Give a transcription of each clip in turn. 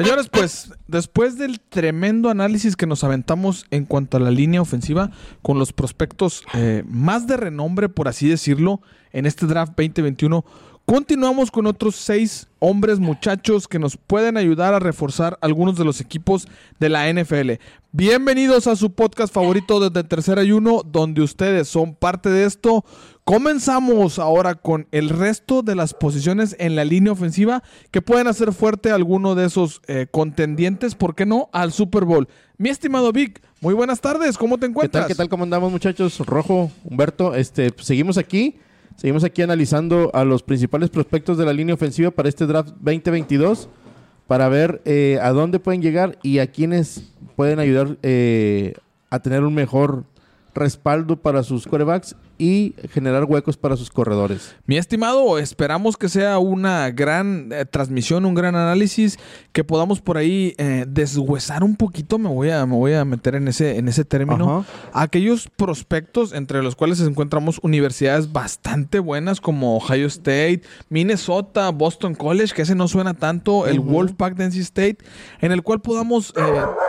Señores, pues después del tremendo análisis que nos aventamos en cuanto a la línea ofensiva, con los prospectos eh, más de renombre, por así decirlo, en este draft 2021, continuamos con otros seis hombres, muchachos, que nos pueden ayudar a reforzar algunos de los equipos de la NFL. Bienvenidos a su podcast favorito desde Tercera y Uno, donde ustedes son parte de esto. Comenzamos ahora con el resto de las posiciones en la línea ofensiva que pueden hacer fuerte a alguno de esos eh, contendientes, ¿por qué no? Al Super Bowl. Mi estimado Vic, muy buenas tardes, ¿cómo te ¿Qué encuentras? tal, qué tal, cómo andamos, muchachos? Rojo, Humberto, este, pues, seguimos aquí. Seguimos aquí analizando a los principales prospectos de la línea ofensiva para este draft 2022 para ver eh, a dónde pueden llegar y a quiénes pueden ayudar eh, a tener un mejor respaldo para sus quarterbacks y generar huecos para sus corredores. Mi estimado, esperamos que sea una gran eh, transmisión, un gran análisis, que podamos por ahí eh, deshuesar un poquito, me voy a, me voy a meter en ese, en ese término, aquellos prospectos entre los cuales encontramos universidades bastante buenas como Ohio State, Minnesota, Boston College, que ese no suena tanto, el. Wolfpack NC State, en el cual podamos eh,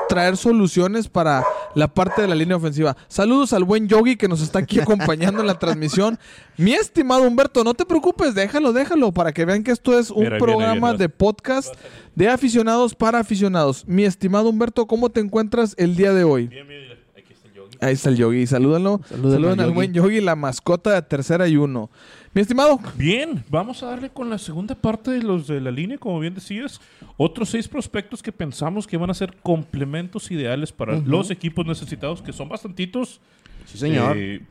traer soluciones para la parte de la línea ofensiva. Saludos al buen Yogi que nos está aquí acompañando en la transmisión. Mi estimado Humberto, no te preocupes, déjalo, déjalo, para que vean que esto es un Mira, programa viene. de podcast de aficionados para aficionados. Mi estimado Humberto, ¿cómo te encuentras el día de hoy? Bien, bien, aquí está el yogi. Ahí está el Yogi, salúdalo. Saluden al buen Yogi, la mascota de tercera y uno. Mi estimado, Bien, vamos a darle con la segunda parte de los de la línea, como bien decías. Otros seis prospectos que pensamos que van a ser complementos ideales para los equipos necesitados, que son bastantitos. Sí, señor. Eh,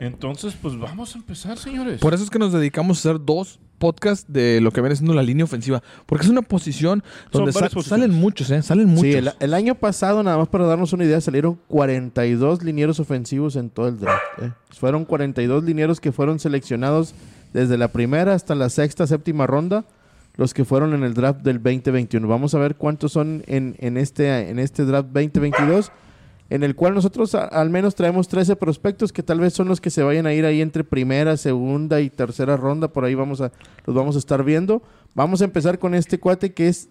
entonces, pues vamos a empezar, señores. Por eso es que nos dedicamos a hacer dos podcasts de lo que viene siendo la línea ofensiva. Porque es una posición donde varias sa- posiciones. salen muchos, ¿eh? Salen muchos. Sí, el, el año pasado, nada más para darnos una idea, salieron 42 linieros ofensivos en todo el draft. ¿eh? Fueron 42 linieros que fueron seleccionados desde la primera hasta la sexta, séptima ronda, los que fueron en el draft del 2021. Vamos a ver cuántos son en, en este, en este draft 2022, en el cual nosotros a- al menos traemos 13 prospectos que tal vez son los que se vayan a ir ahí entre primera, segunda y tercera ronda. Por ahí vamos a, los vamos a estar viendo. Vamos a empezar con este cuate que es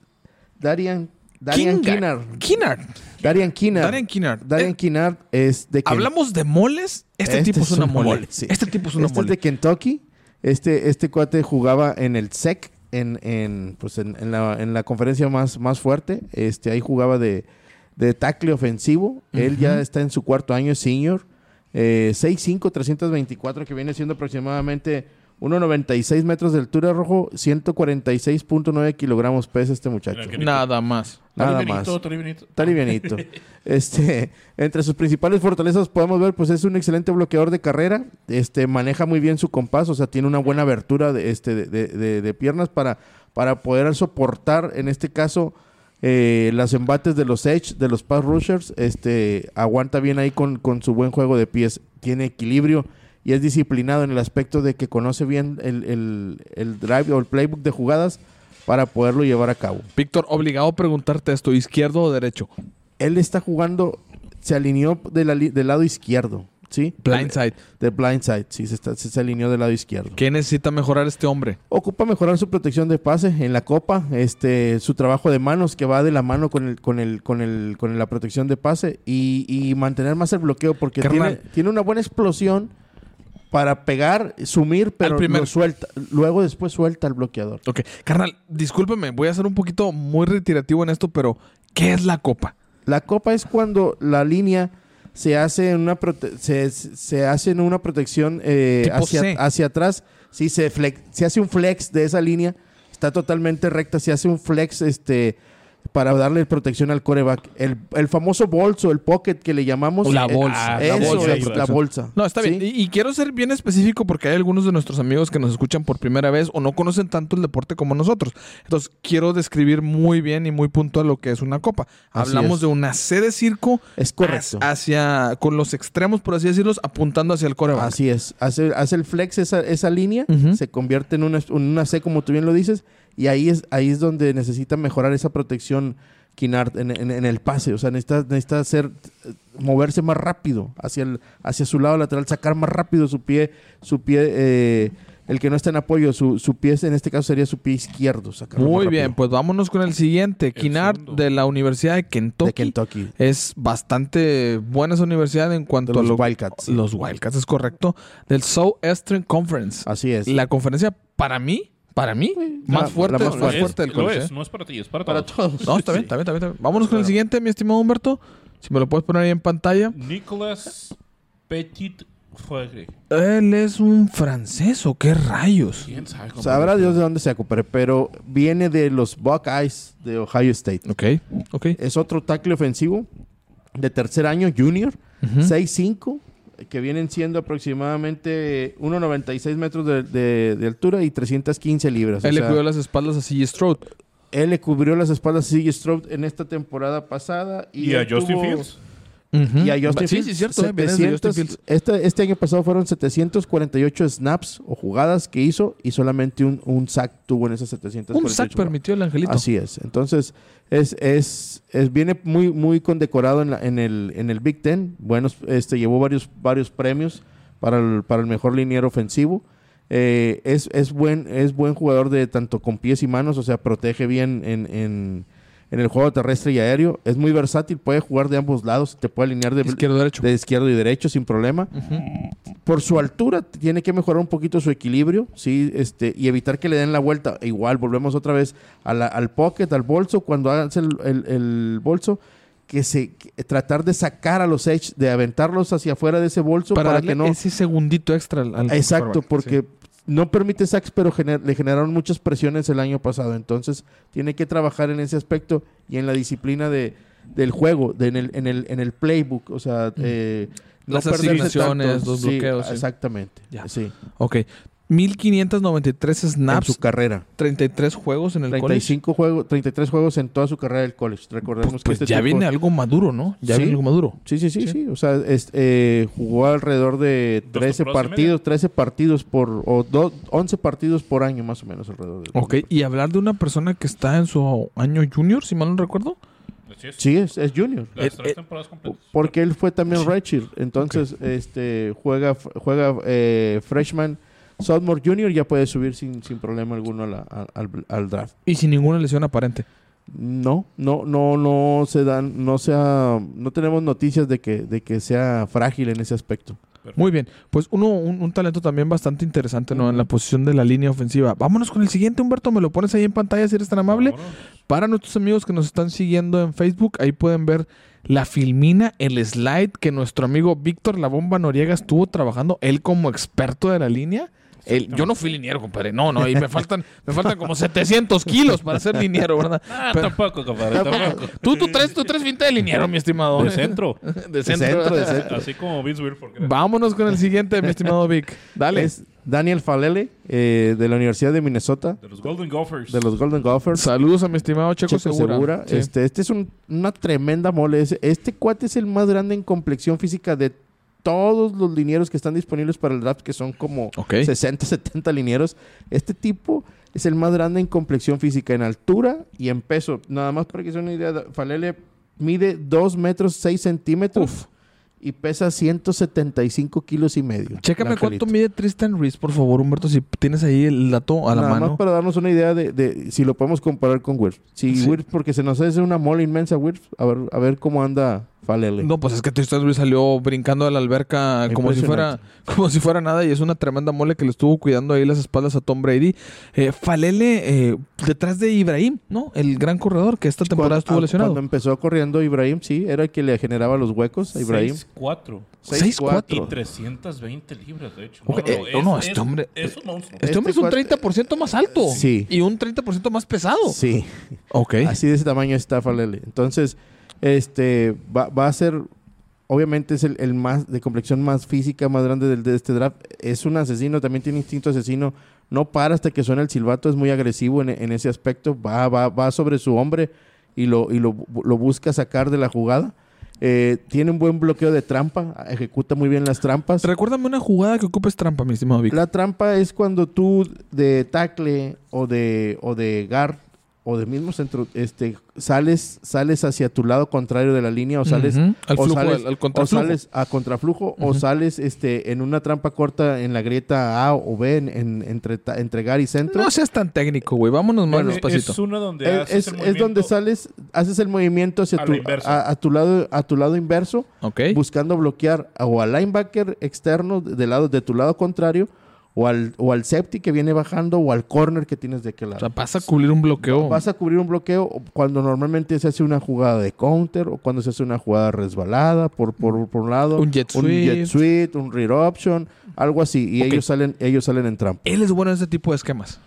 Darian, Darian. Darian Kinnard. Darian Kinnard. Darian Eh, Kinnard es de Hablamos de moles. Este, Este tipo es es una un mole. mole, sí. Este tipo es una Este es mole. de Kentucky. Este, este cuate jugaba en el SEC, en, en, pues en, en la, en la conferencia más, más fuerte. Este, ahí jugaba de, de tackle ofensivo. Él ya está en su cuarto año, senior. Eh, 6'5", 324, que viene siendo aproximadamente 1,96 metros de altura rojo, 146.9 kilogramos pesa este muchacho. Nada más. Nada más. Está livianito. este, entre sus principales fortalezas podemos ver, pues es un excelente bloqueador de carrera. Este, maneja muy bien su compás, o sea, tiene una buena abertura de, este, de, de- de- de piernas para, para poder soportar, en este caso, eh, los embates de los edge, de los pass rushers. Este, aguanta bien ahí con, con su buen juego de pies. Tiene equilibrio y es disciplinado en el aspecto de que conoce bien el, el- el drive o el playbook de jugadas para poderlo llevar a cabo. Víctor, obligado a preguntarte esto, ¿izquierdo o derecho? él está jugando, se alineó de la del lado izquierdo, ¿sí? Blindside. De blindside, sí, se, está- se, se alineó del lado izquierdo. ¿Qué necesita mejorar este hombre? Ocupa mejorar su protección de pase en la copa, este, su trabajo de manos que va de la mano con el, con el, con el, con la protección de pase y, y mantener más el bloqueo porque tiene, tiene una buena explosión para pegar, sumir, pero primer- lo suelta, luego después suelta el bloqueador. Ok, carnal, discúlpeme, voy a ser un poquito muy retirativo en esto, pero ¿qué es la copa? La copa es cuando la línea se hace en una prote- se, se hace en una protección eh, hacia, hacia atrás. Sí, se, flex- se hace un flex de esa línea. Está totalmente recta. Se hace un flex este, para darle protección al coreback. El, el famoso bolso, el pocket que le llamamos. La eh, la eso, bolsa, la, eso, la eso. bolsa. No, está ¿sí? bien. Y, y quiero ser bien específico porque hay algunos de nuestros amigos que nos escuchan por primera vez o no conocen tanto el deporte como nosotros. Entonces, quiero describir muy bien y muy puntual lo que es una copa. Así Hablamos es. de una C de circo Es correcto. hacia, con los extremos, por así decirlos, apuntando hacia el coreback. Así es. Hace, hace el flex esa, esa línea, se convierte en una, en una C, como tú bien lo dices, y ahí es, ahí es donde necesita mejorar esa protección Kinnard en, en- en el pase. O sea, necesita, necesita hacer, eh, moverse más rápido hacia, el, hacia su lado lateral, sacar más rápido su pie, su pie eh, el que no está en apoyo, su, su pie, en este caso sería su pie izquierdo. Muy bien, pues vámonos con el siguiente. Segundo. de la Universidad de Kentucky. De Kentucky. Es bastante buena esa universidad en cuanto De los a lo- Wildcats. Los Wildcats, es correcto. Del Southeastern Conference. Así es. La conferencia, para mí, para mí, más la- fuerte, la más más fuerte. fuerte del lo college. es, ¿eh? no es para ti, es para, para todos. todos. No, está bien, está bien, está bien, está bien. Vámonos con el siguiente, mi estimado Humberto. Si me lo puedes poner ahí en pantalla. Nicolas Petit Fregre. Él es un francés o qué rayos. ¿Quién sabe cómo Sabrá Dios de dónde se compadre, pero viene de los Buckeyes de Ohio State. Ok, ok. Es otro tackle ofensivo de tercer año, junior, Ujú. 6'5", que vienen siendo aproximadamente 1,96 metros de, de- de altura y 315 libras. O Él le sea, cuidó las espaldas a C.J. Stroud. él le cubrió las espaldas a C.J. Stroud en esta temporada pasada. Y, ¿Y a él Justin tuvo- Y a Justin Sí, Fields. sí, cierto. eh, viene de Justin 700 Fields. este, este año pasado fueron 748 snaps o jugadas que hizo y solamente un, un sack tuvo en esas 748 Un sack permitió el angelito. Así es. Entonces, es, es, es- viene muy, muy condecorado en, la- en, el, en el Big Ten. Buenos, este, llevó varios, varios premios para el, para el mejor liniero ofensivo. Eh, es, es, buen, es buen jugador de tanto con pies y manos, o sea, protege bien en, en, en el juego terrestre y aéreo. Es muy versátil, puede jugar de ambos lados, te puede alinear de, Izquierdo derecho. de izquierdo y derecho sin problema por su altura tiene que mejorar un poquito su equilibrio, sí, este, y evitar que le den la vuelta. E Igual volvemos otra vez a la- al pocket, al bolso, cuando hagas el, el- el bolso, que se que- tratar de sacar a los edge, de aventarlos hacia afuera de ese bolso Para, para, darle que no. ese segundito extra al, al Exacto, porque sí. No permite sacks, pero gener- le generaron muchas presiones el año pasado. Entonces, tiene que trabajar en ese aspecto y en la disciplina de, del juego, de, en, el, en, el, en el playbook. O sea, eh, Mm. Las perderse asignaciones, los Sí, bloqueos, sí. Exactamente. Ya. Sí. Ok. 1593 En snaps, su carrera. 33 juegos en el college. 35 juegos, 33 juegos en toda su carrera del college. Recordemos Pues, que pues este ya tipo- viene algo maduro, ¿no? Ya Sí. viene algo maduro. Sí, sí, sí, Sí. sí. O sea, es- eh, jugó alrededor de Dos 13 temporadas y partidos, 13 partidos por, o do- 11 partidos por año más o menos alrededor. de- Ok, y hablar de una persona que está en su año junior, si mal no recuerdo. Es. Sí, es, es junior. Las Eh, tres eh, temporadas completas. Porque él fue también redshirt. Entonces, este, juega, juega eh, freshman, sophomore, junior, ya puede subir sin, sin problema alguno a la- a- al, al draft. Y sin ninguna lesión aparente. No, no, no, no se dan, no sea, no tenemos noticias de que, de que sea frágil en ese aspecto. Perfecto. Muy bien. Pues uno, un, un talento también bastante interesante, ¿no? En la posición de la línea ofensiva. Vámonos con el siguiente, Humberto. Me lo pones ahí en pantalla si eres tan amable. Vámonos. Para nuestros amigos que nos están siguiendo en Facebook, ahí pueden ver la filmina, el slide que nuestro amigo Víctor La Bomba Noriega estuvo trabajando, él como experto de la línea. Yo no fui liniero, compadre. No, no, y me faltan, me faltan como 700 kilos para ser liniero, ¿verdad? Ah, Pero- tampoco, compadre, tampoco. Tú, tú traes, tú traes finta de liniero, mi estimado. De centro. De centro. centro, de centro. Así como Vince Wilfork. era. Vámonos con el siguiente, mi estimado Vic. Dale. Es Daniel Falele, eh, de la Universidad de Minnesota, De los Golden Gophers. de los Golden Gophers. Saludos a mi estimado Checo, Checo Segura. Segura. Sí. Este, este es un- una tremenda mole. Este cuate es el más grande en complexión física de todos los linieros que están disponibles para el draft, que son como Ok. 60, 70 linieros. Este tipo es el más grande en complexión física, en altura y en peso. Nada más para que se una idea, Falele mide 2 metros 6 centímetros y pesa 175 kilos y medio. Chécame cuánto mide Tristan Reese, por favor, Humberto, si tienes ahí el dato a la Nada mano. más para darnos una idea de, de si lo podemos comparar con Wirfs. Si Sí. Porque se nos hace una mole inmensa Wirfs, a ver, a ver cómo anda Falele. No, pues es que Tristan Reese salió brincando de la alberca como si fuera como si fuera nada y es una tremenda mole que le estuvo cuidando ahí las espaldas a Tom Brady. Eh, Falele eh, detrás de Ibrahim, ¿no? El gran corredor que esta temporada Cuando- estuvo lesionado. Cuando empezó corriendo Ibrahim, sí, era el que le generaba los huecos a Ibrahim. 6'4". 6'4". Y 6'4". 320 libras, de hecho. Ok, eh, no, no, este hombre- Es un monstruo. Este hombre es un cuate- 30% más alto. Sí. Y un 30% más pesado. Sí, Ok. así de ese tamaño está Falele. Entonces, este va, va a ser, obviamente es el, el más de complexión más física, más grande del, de este draft. Es un asesino, también tiene instinto asesino. No para hasta que suena el silbato, es muy agresivo en, en ese aspecto. Va, va, va sobre su hombre y lo, y lo, lo busca sacar de la jugada. Eh, tiene un buen bloqueo de trampa, ejecuta muy bien las trampas. Recuérdame una jugada que ocupes trampa, mi estimado Vic. La trampa es cuando tú de tackle o de, o de guard o del mismo centro, este, sales, sales hacia tu lado contrario de la línea o sales. Al o flujo, sales, al- al o contraflujo. sales a contraflujo o sales este, en una trampa corta en la grieta A o B en, en- entre, ta- entre Gar y centro. No seas tan técnico, güey. Vámonos más Bueno, despacito. Es una donde es, haces es- el es donde sales, haces el movimiento hacia A tu, a, a tu lado, a tu lado inverso, Ok. buscando bloquear o al linebacker externo de, lado, de tu lado contrario, o al, o al safety que viene bajando, o al corner que tienes de aquel O lado. sea, vas a cubrir un bloqueo. Vas a cubrir un bloqueo cuando normalmente se hace una jugada de counter o cuando se hace una jugada resbalada por, por, por un lado. Un jet Un jet sweep, un read option, algo así. Y ellos salen ellos salen en trampa. Él es bueno en ese tipo de esquemas.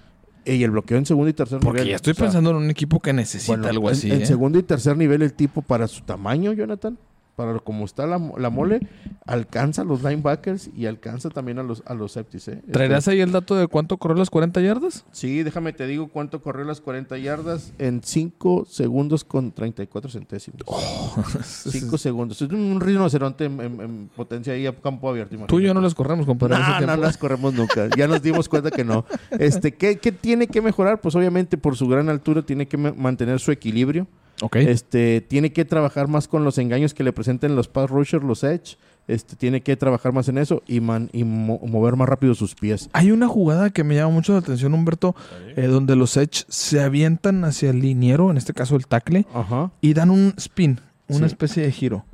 Y el bloqueo en segundo y tercer Porque nivel. ya estoy o sea, pensando en un equipo que necesita bueno, algo en- así. En, ¿eh? segundo y tercer nivel, el tipo para su tamaño, Jonathan, para como está la, la mole, alcanza a los linebackers y alcanza también a los, a los safeties. ¿eh? ¿Traerás ahí el dato de cuánto corrió las 40 yardas? Sí, déjame te digo cuánto corrió las 40 yardas en 5 segundos con 34 centésimos. Oh. 5 segundos. Es un rinoceronte en, en- en potencia ahí a campo abierto. Tú y yo no imagínate. las corremos, compadre. No, no las corremos nunca. Ya nos dimos cuenta que no. Este, ¿qué, qué tiene que mejorar? Pues obviamente por su gran altura tiene que ma- mantener su equilibrio. Ok. Este, tiene que trabajar más con los engaños que le presenten los pass rushers, los edge. Este, tiene que trabajar más en eso y, man- y mo- mover más rápido sus pies. Hay una jugada que me llama mucho la atención, Humberto, eh, donde los Edge se avientan hacia el liniero, en este caso el tackle, Ajá. y dan un spin, una Sí. especie de giro.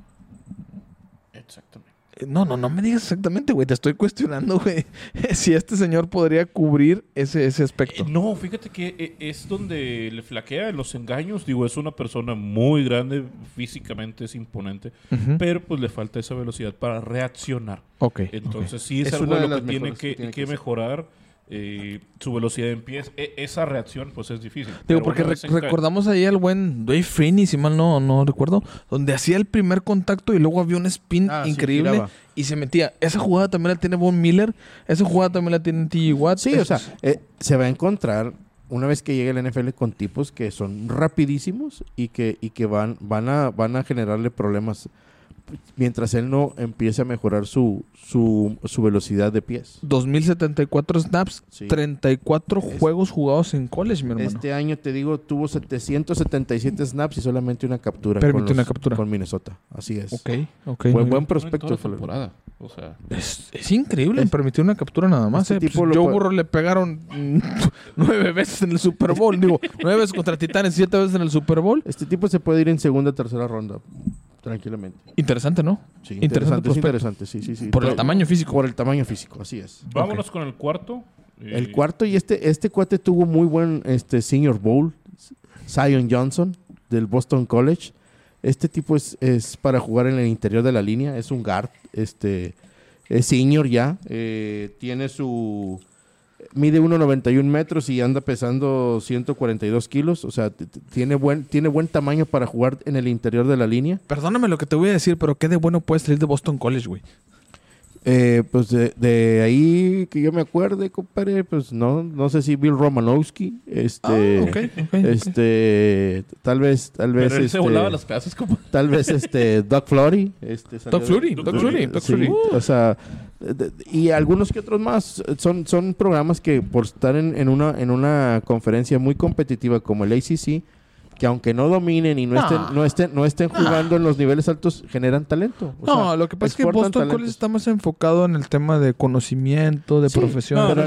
Exactamente. No, no, no me digas exactamente, güey. Te estoy cuestionando, güey. si este señor podría cubrir ese, ese aspecto. Eh, no, fíjate que eh, es donde le flaquea en los engaños. Digo, es una persona muy grande, físicamente es imponente, pero pues le falta esa velocidad para reaccionar. Ok. Entonces sí es, Es algo de lo que tiene que, que tiene que que ser. mejorar. Eh, su velocidad en pies. E- esa reacción pues es difícil. Digo, porque recordamos ahí al buen Dwayne Freeney, si mal no, no recuerdo, donde hacía el primer contacto y luego había un spin Ah, increíble y se metía. Esa jugada también la tiene Von Miller, esa jugada también la tiene T.J. Watt. Sí, o sea, eh, se va a encontrar una vez que llegue el NFL con tipos que son rapidísimos y que, y que van, van, a, van a generarle problemas mientras él no empiece a mejorar su, su, su velocidad de pies. 2074 snaps, Sí. 34 Es- juegos jugados en college, mi hermano. Este año, te digo, tuvo 777 snaps y solamente una captura, Permitió con, una captura. con Minnesota. Así es. Ok, ok. Buen, buen prospecto. toda temporada. O sea, Es, es increíble, Es- permitió una captura nada más. Este eh. Pues tipo lo Joe puede- Burrow le pegaron nueve veces en el Super Bowl. Digo, nueve veces contra Titanes, siete veces en el Super Bowl. Este tipo se puede ir en segunda tercera ronda, tranquilamente. Interesante, ¿no? Sí, Interesante interesante, es interesante, sí, sí, sí. Por el tamaño físico. Por el tamaño físico, así es. vámonos con el cuarto. El Eh, cuarto y este, este cuate tuvo muy buen este Senior Bowl, Zion Johnson del Boston College. Este tipo es, es para jugar en el interior de la línea, es un guard, este es senior ya, eh, tiene su mide 1.91 metros y anda pesando 142 kilos, o sea, tiene buen, tiene buen tamaño para jugar en el interior de la línea. Perdóname lo que te voy a decir, pero qué de bueno puede salir de Boston College, güey. Eh, pues de, de ahí que yo me acuerde, compadre, pues no, no sé si Bill Romanowski, este, Ah, ok, ok. este, tal vez, tal vez, Pero él este, se volaba las clases como... tal vez, este, Doug Flurry, este, Doug Flurry, Doug Doug Flurry, Doug Sí, o sea, y algunos que otros más son, son programas que por estar en, en una, en una conferencia muy competitiva como el ACC, que aunque no dominen y no, No. estén, no estén, no estén jugando en los niveles altos, generan talento. O No, sea, lo que pasa es que Boston College talentos. está más enfocado en el tema de conocimiento, de Sí, profesión. no, pero